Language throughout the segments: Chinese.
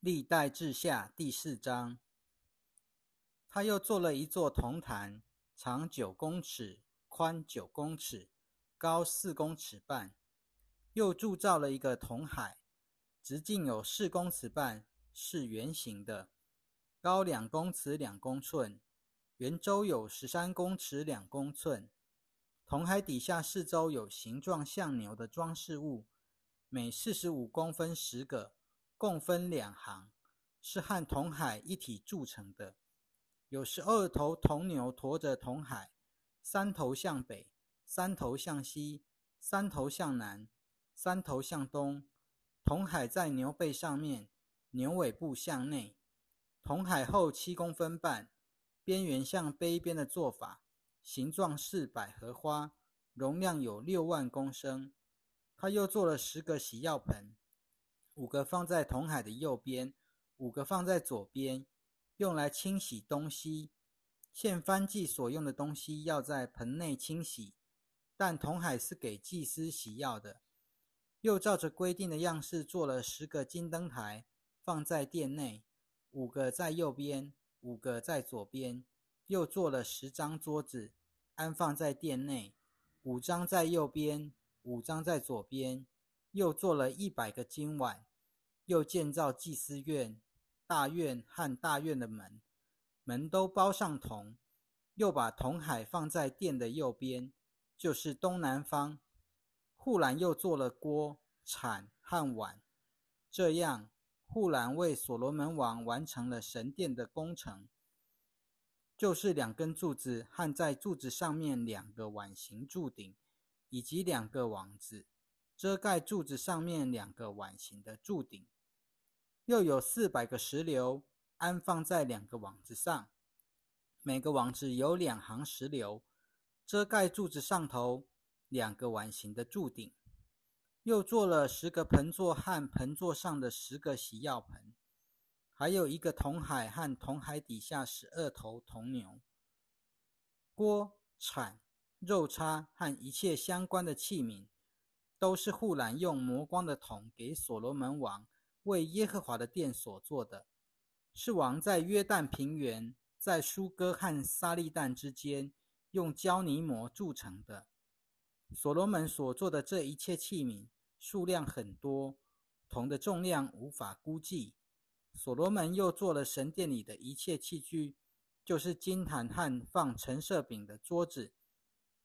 历代志下第四章，他又做了一座铜坛，长九公尺，宽九公尺，高四公尺半。又铸造了一个铜海，直径有四公尺半，是圆形的，高两公尺两公寸，圆周有十三公尺两公寸。铜海底下四周有形状像牛的装饰物，每四十五公分十个。共分两行，是和铜海一体铸成的。有十二头铜牛驮着铜海，三头向北，三头向西，三头向南，三头向东。铜海在牛背上面，牛尾部向内。铜海厚七公分半，边缘像杯边的做法，形状似百合花，容量有六万公升。他又做了十个洗药盆。五个放在铜海的右边，五个放在左边，用来清洗东西。献翻祭所用的东西要在盆内清洗，但铜海是给祭司洗药的。又照着规定的样式做了十个金灯台，放在殿内，五个在右边，五个在左边。又做了十张桌子，安放在殿内，五张在右边，五张在左边。又做了一百个金碗。又建造祭司院、大院和大院的门，门都包上铜。又把铜海放在殿的右边，就是东南方。护栏又做了锅、铲和碗。这样，护栏为所罗门王完成了神殿的工程，就是两根柱子和在柱子上面两个碗形柱顶，以及两个网子遮盖柱子上面两个碗形的柱顶。又有四百个石榴安放在两个网子上，每个网子有两行石榴，遮盖柱子上头两个碗形的柱顶。又做了十个盆座和盆座上的十个洗药盆，还有一个铜海和铜海底下十二头铜牛。锅、铲、肉叉和一切相关的器皿，都是护栏用磨光的铜给所罗门王。为耶和华的殿所做的，是王在约旦平原，在苏哥和撒利旦之间，用胶泥膜铸成的。所罗门所做的这一切器皿，数量很多，铜的重量无法估计。所罗门又做了神殿里的一切器具，就是金坛和放陈设饼的桌子，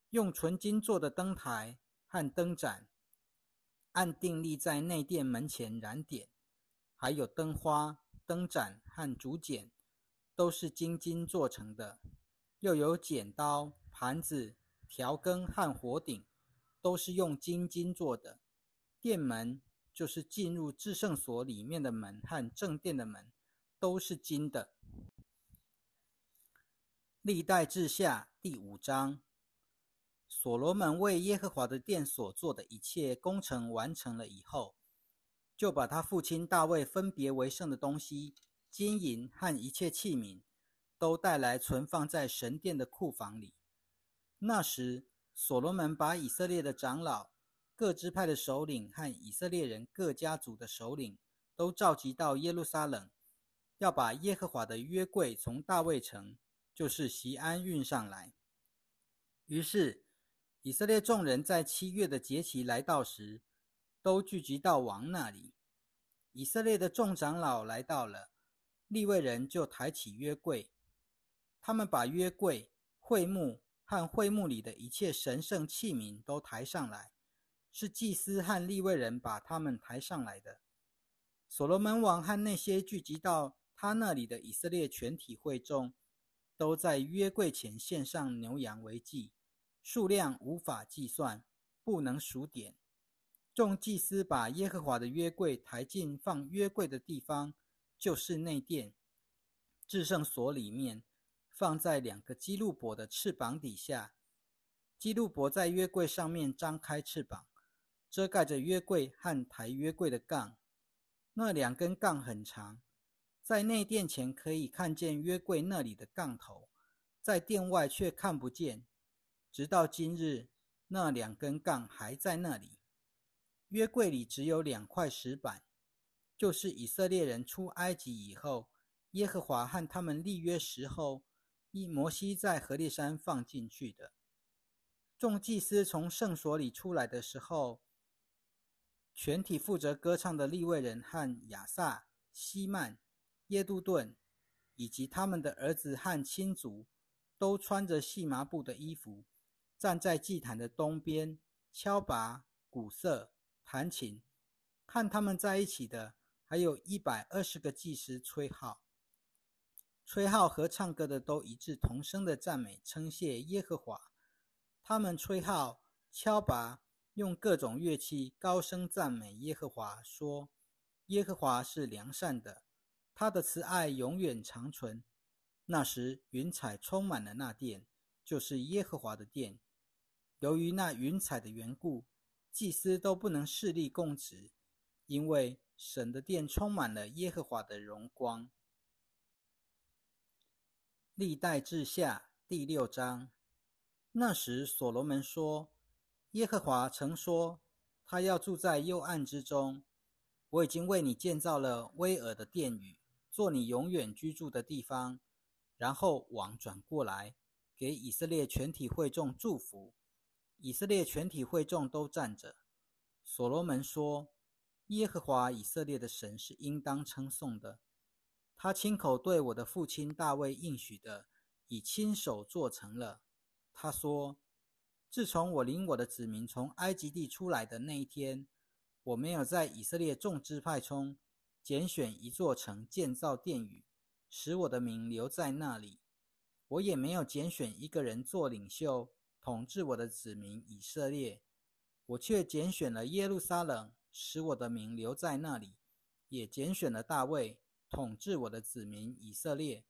用纯金做的灯台和灯盏，按定例在内殿门前燃点。还有灯花、灯盏和竹简，都是金金做成的；又有剪刀、盘子、调羹和火鼎，都是用金金做的。殿门就是进入至圣所里面的门和正殿的门，都是金的。历代志下第五章，所罗门为耶和华的殿所做的一切工程完成了以后。就把他父亲大卫分别为圣的东西，金银和一切器皿，都带来存放在神殿的库房里。那时，所罗门把以色列的长老、各支派的首领和以色列人各家族的首领都召集到耶路撒冷，要把耶和华的约柜从大卫城，就是西安运上来。于是，以色列众人在七月的节期来到时，都聚集到王那里。以色列的众长老来到了，利未人就抬起约柜。他们把约柜、会幕和会幕里的一切神圣器皿都抬上来，是祭司和利未人把他们抬上来的。所罗门王和那些聚集到他那里的以色列全体会众，都在约柜前献上牛羊为祭，数量无法计算，不能数点。众祭司把耶和华的约柜抬进放约柜的地方，就是内殿至圣所里面，放在两个基路伯的翅膀底下。基路伯在约柜上面张开翅膀，遮盖着约柜和抬约柜的杠。那两根杠很长，在内殿前可以看见约柜那里的杠头，在殿外却看不见。直到今日，那两根杠还在那里。约柜里只有两块石板，就是以色列人出埃及以后，耶和华和他们立约时候，以摩西在何烈山放进去的。众祭司从圣所里出来的时候，全体负责歌唱的立位人和亚萨、希曼、耶杜顿，以及他们的儿子和亲族，都穿着细麻布的衣服，站在祭坛的东边，敲拔、鼓瑟、弹琴。和他们在一起的，还有一百二十个祭司吹号。吹号和唱歌的都一致同声的赞美称谢耶和华。他们吹号、敲拔，用各种乐器高声赞美耶和华，说：“耶和华是良善的，他的慈爱永远长存。”那时，云彩充满了那殿，就是耶和华的殿。由于那云彩的缘故，祭司都不能势力供职，因为神的殿充满了耶和华的荣光。历代志下第六章。那时，所罗门说：“耶和华曾说，他要住在幽暗之中。我已经为你建造了威尔的殿宇，做你永远居住的地方。”然后王转过来，给以色列全体会众祝福。以色列全体会众都站着。所罗门说：“耶和华以色列的神是应当称颂的。他亲口对我的父亲大卫应许的，已亲手做成了。”他说：“自从我领我的子民从埃及地出来的那一天，我没有在以色列众支派中拣选一座城建造殿宇，使我的名留在那里。我也没有拣选一个人做领袖，统治我的子民以色列。我却拣选了耶路撒冷，使我的名留在那里；也拣选了大卫，统治我的子民以色列。”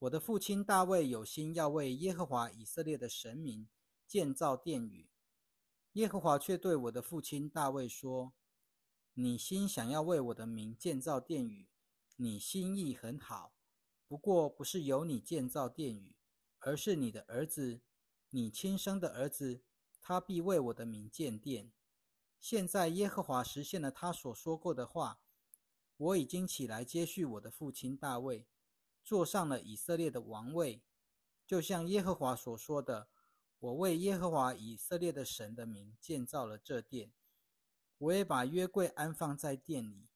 我的父亲大卫有心要为耶和华以色列的神明建造殿宇，耶和华却对我的父亲大卫说：“你心想要为我的名建造殿宇，你心意很好，不过不是由你建造殿宇，而是你的儿子，你亲生的儿子，他必为我的名建殿。现在耶和华实现了他所说过的话，我已经起来接续我的父亲大卫。”坐上了以色列的王位，就像耶和华所说的：“我为耶和华以色列的神的名建造了这殿，我也把约柜安放在殿里。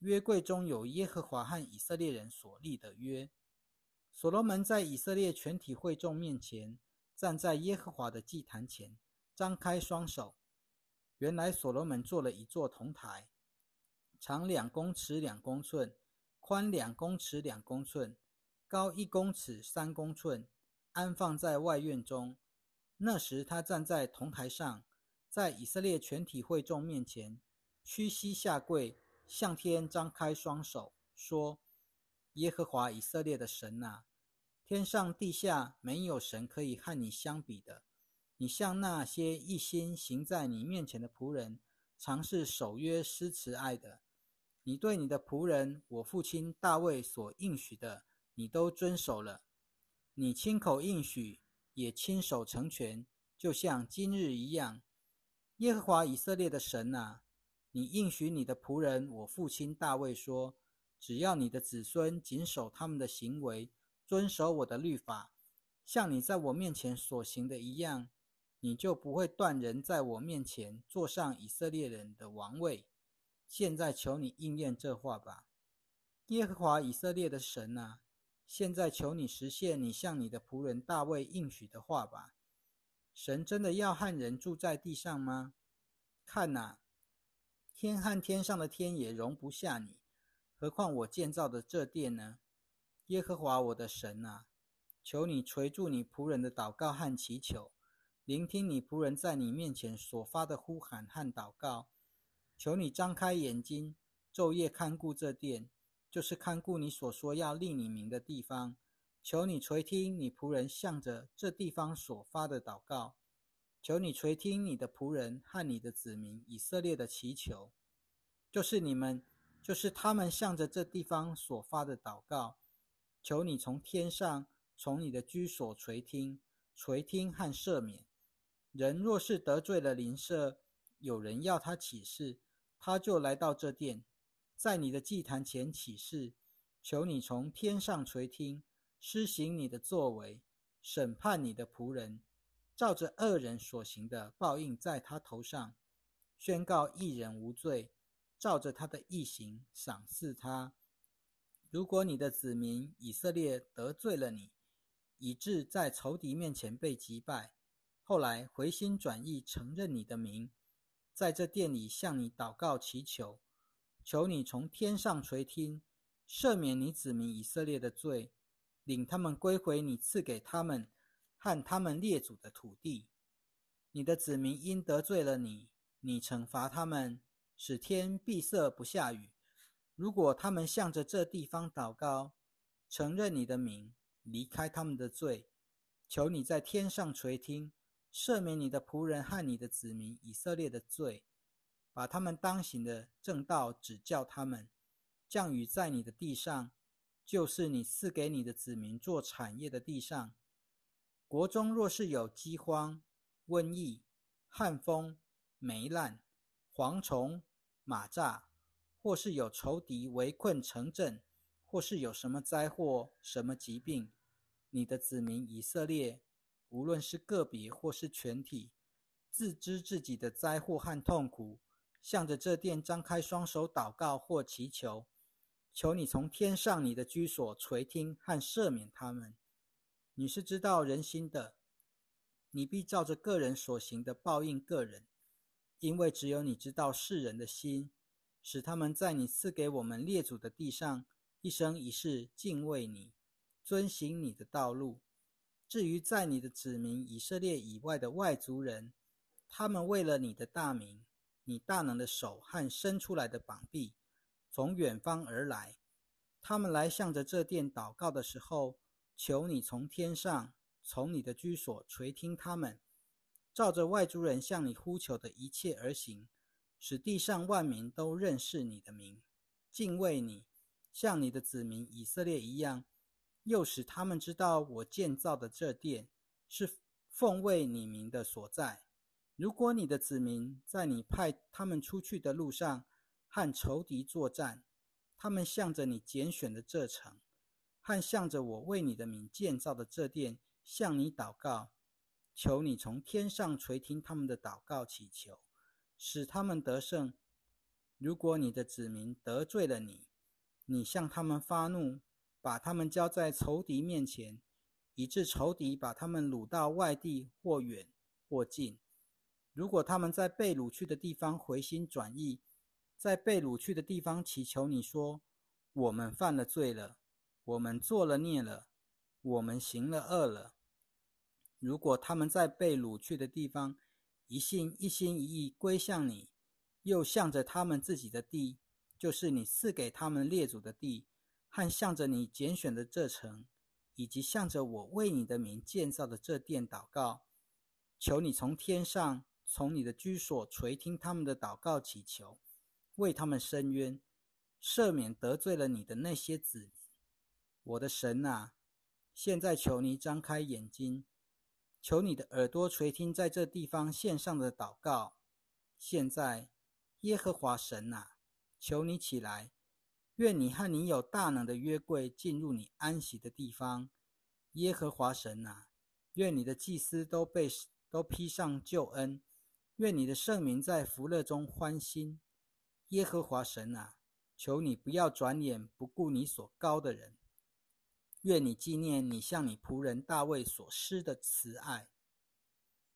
约柜中有耶和华和以色列人所立的约。”所罗门在以色列全体会众面前，站在耶和华的祭坛前，张开双手。原来所罗门做了一座铜台，长两公尺两公寸。宽两公尺两公寸，高一公尺三公寸，安放在外院中。那时他站在铜台上，在以色列全体会众面前，屈膝下跪，向天张开双手，说：“耶和华以色列的神啊，天上地下没有神可以和你相比的。你向那些一心行在你面前的仆人，尝试守约施慈爱的。”你对你的仆人我父亲大卫所应许的，你都遵守了。你亲口应许，也亲手成全，就像今日一样。耶和华以色列的神啊，你应许你的仆人我父亲大卫说：只要你的子孙谨守他们的行为，遵守我的律法，像你在我面前所行的一样，你就不会断人在我面前坐上以色列人的王位。现在求你应验这话吧，耶和华以色列的神啊！现在求你实现你向你的仆人大卫应许的话吧。神真的要和人住在地上吗？看呐，天和天上的天也容不下你，何况我建造的这殿呢？耶和华我的神啊，求你垂住你仆人的祷告和祈求，聆听你仆人在你面前所发的呼喊和祷告。求你张开眼睛，昼夜看顾这殿，就是看顾你所说要立你名的地方。求你垂听你仆人向着这地方所发的祷告。求你垂听你的仆人和你的子民以色列的祈求，就是你们，就是他们向着这地方所发的祷告。求你从天上，从你的居所垂听，垂听和赦免。人若是得罪了邻舍，有人要他起誓。他就来到这殿，在你的祭坛前起誓，求你从天上垂听，施行你的作为，审判你的仆人，照着恶人所行的报应在他头上，宣告一人无罪，照着他的义行赏赐他。如果你的子民以色列得罪了你，以致在仇敌面前被击败，后来回心转意承认你的名，在这殿里向你祷告祈求，求你从天上垂听，赦免你子民以色列的罪，领他们归回你赐给他们和他们列祖的土地。你的子民因得罪了你，你惩罚他们，使天闭塞不下雨。如果他们向着这地方祷告，承认你的名，离开他们的罪，求你在天上垂听，赦免你的仆人和你的子民以色列的罪，把他们当行的正道指教他们，降雨在你的地上，就是你赐给你的子民做产业的地上。国中若是有饥荒、瘟疫、旱风、霉烂、蝗虫、马蚱。或是有仇敌围困城镇，或是有什么灾祸、什么疾病，你的子民以色列，无论是个别或是全体，自知自己的灾祸和痛苦，向着这殿张开双手祷告或祈求，求你从天上你的居所垂听和赦免他们。你是知道人心的，你必照着个人所行的报应个人，因为只有你知道世人的心。使他们在你赐给我们列祖的地上，一生一世敬畏你，遵行你的道路。至于在你的子民以色列以外的外族人，他们为了你的大名，你大能的手和伸出来的膀臂，从远方而来。他们来向着这殿祷告的时候，求你从天上，从你的居所垂听他们，照着外族人向你呼求的一切而行。使地上万民都认识你的名，敬畏你，像你的子民以色列一样；又使他们知道我建造的这殿是奉为你名的所在。如果你的子民在你派他们出去的路上和仇敌作战，他们向着你拣选的这城，和向着我为你的名建造的这殿向你祷告，求你从天上垂听他们的祷告祈求。使他们得胜。如果你的子民得罪了你，你向他们发怒，把他们交在仇敌面前，以致仇敌把他们掳到外地或远或近。如果他们在被掳去的地方回心转意，在被掳去的地方祈求你说：“我们犯了罪了，我们做了孽了，我们行了恶了。”如果他们在被掳去的地方，一心一心一意归向你，又向着他们自己的地，就是你赐给他们列祖的地，和向着你拣选的这城，以及向着我为你的名建造的这殿祷告，求你从天上，从你的居所垂听他们的祷告祈求，为他们伸冤，赦免得罪了你的那些子民。我的神啊，现在求你张开眼睛。求你的耳朵垂听，在这地方献上的祷告。现在，耶和华神啊，求你起来，愿你和你有大能的约柜进入你安息的地方。耶和华神啊，愿你的祭司都被都披上救恩，愿你的圣名在福乐中欢心。耶和华神啊，求你不要转眼不顾你所高的人。愿你纪念你向你仆人大卫所施的慈爱。